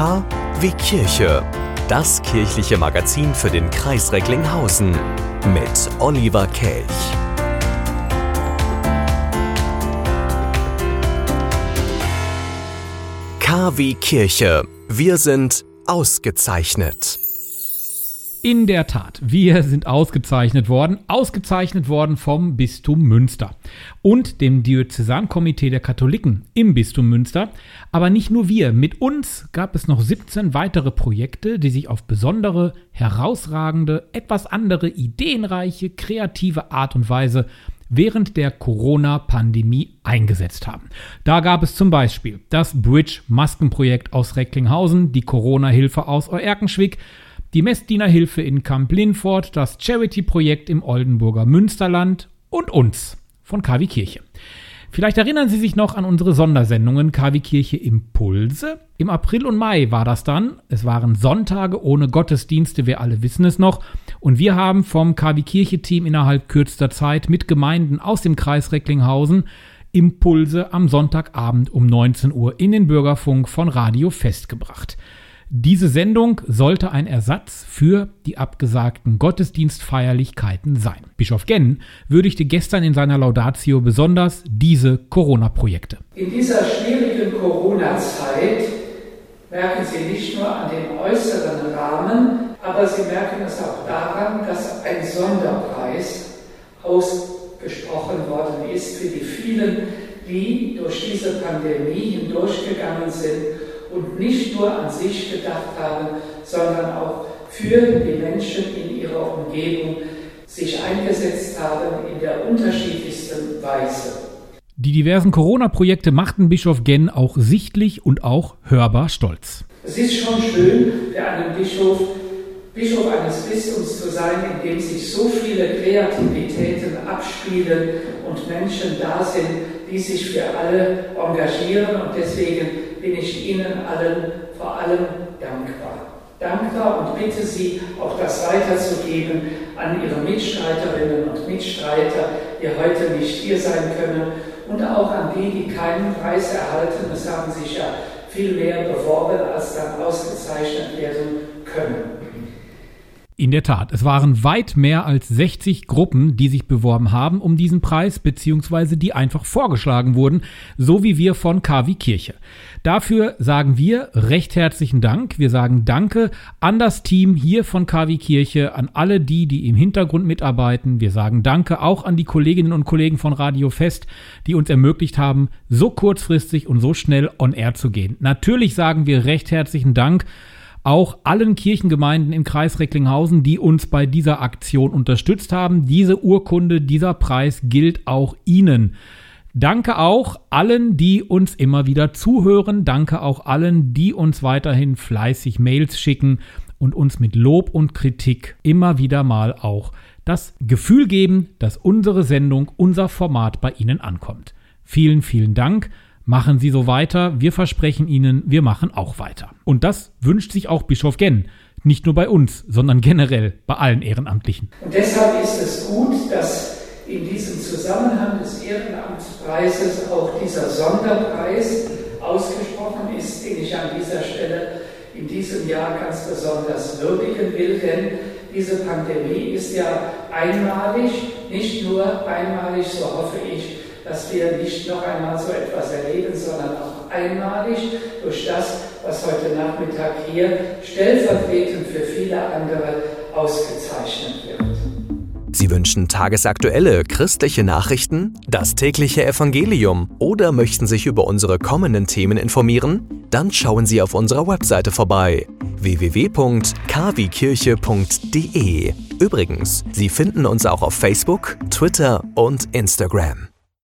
K wie Kirche. Das kirchliche Magazin für den Kreis Recklinghausen mit Oliver Kelch. K wie Kirche. Wir sind ausgezeichnet. In der Tat, wir sind ausgezeichnet worden, ausgezeichnet worden vom Bistum Münster und dem Diözesankomitee der Katholiken im Bistum Münster. Aber nicht nur wir, mit uns gab es noch 17 weitere Projekte, die sich auf besondere, herausragende, etwas andere, ideenreiche, kreative Art und Weise während der Corona-Pandemie eingesetzt haben. Da gab es zum Beispiel das Bridge-Maskenprojekt aus Recklinghausen, die Corona-Hilfe aus Euerkenschwick, die Messdienerhilfe in Kamp Linford, das Charity-Projekt im Oldenburger Münsterland und uns von KW Kirche. Vielleicht erinnern Sie sich noch an unsere Sondersendungen KW Kirche Impulse. Im April und Mai war das dann. Es waren Sonntage ohne Gottesdienste, wir alle wissen es noch. Und wir haben vom KW Kirche Team innerhalb kürzester Zeit mit Gemeinden aus dem Kreis Recklinghausen Impulse am Sonntagabend um 19 Uhr in den Bürgerfunk von Radio festgebracht. Diese Sendung sollte ein Ersatz für die abgesagten Gottesdienstfeierlichkeiten sein. Bischof Genn würdigte gestern in seiner Laudatio besonders diese Corona-Projekte. In dieser schwierigen Corona-Zeit merken Sie nicht nur an dem äußeren Rahmen, aber Sie merken es auch daran, dass ein Sonderpreis ausgesprochen worden ist für die vielen, die durch diese Pandemie hindurchgegangen sind und nicht nur an sich gedacht haben, sondern auch für die Menschen in ihrer Umgebung sich eingesetzt haben in der unterschiedlichsten Weise. Die diversen Corona-Projekte machten Bischof Genn auch sichtlich und auch hörbar stolz. Es ist schon schön, für einen Bischof Bischof eines Bistums zu sein, in dem sich so viele Kreativitäten abspielen und Menschen da sind, die sich für alle engagieren. Und deswegen bin ich Ihnen allen vor allem dankbar. Dankbar und bitte Sie, auch das weiterzugeben an Ihre Mitstreiterinnen und Mitstreiter, die heute nicht hier sein können, und auch an die, die keinen Preis erhalten. Es haben sich ja viel mehr beworben, als dann ausgezeichnet werden können. In der Tat, es waren weit mehr als 60 Gruppen, die sich beworben haben um diesen Preis, beziehungsweise die einfach vorgeschlagen wurden, so wie wir von KW Kirche. Dafür sagen wir recht herzlichen Dank. Wir sagen Danke an das Team hier von KW Kirche, an alle die, die im Hintergrund mitarbeiten. Wir sagen Danke auch an die Kolleginnen und Kollegen von Radio Fest, die uns ermöglicht haben, so kurzfristig und so schnell on air zu gehen. Natürlich sagen wir recht herzlichen Dank auch allen Kirchengemeinden im Kreis Recklinghausen, die uns bei dieser Aktion unterstützt haben. Diese Urkunde, dieser Preis gilt auch Ihnen. Danke auch allen, die uns immer wieder zuhören. Danke auch allen, die uns weiterhin fleißig Mails schicken und uns mit Lob und Kritik immer wieder mal auch das Gefühl geben, dass unsere Sendung, unser Format bei Ihnen ankommt. Vielen, vielen Dank. Machen Sie so weiter. Wir versprechen Ihnen, wir machen auch weiter. Und das wünscht sich auch Bischof Genn. Nicht nur bei uns, sondern generell bei allen Ehrenamtlichen. Und deshalb ist es gut, dass in diesem Zusammenhang des Ehrenamtspreises auch dieser Sonderpreis ausgesprochen ist, den ich an dieser Stelle in diesem Jahr ganz besonders würdigen will, denn diese Pandemie ist ja einmalig, nicht nur einmalig, so hoffe ich, dass wir nicht noch einmal so etwas erleben, sondern auch einmalig durch das, was heute Nachmittag hier stellvertretend für viele andere ausgezeichnet wird. Sie wünschen tagesaktuelle christliche Nachrichten, das tägliche Evangelium oder möchten sich über unsere kommenden Themen informieren? Dann schauen Sie auf unserer Webseite vorbei www.kwkirche.de. Übrigens, Sie finden uns auch auf Facebook, Twitter und Instagram.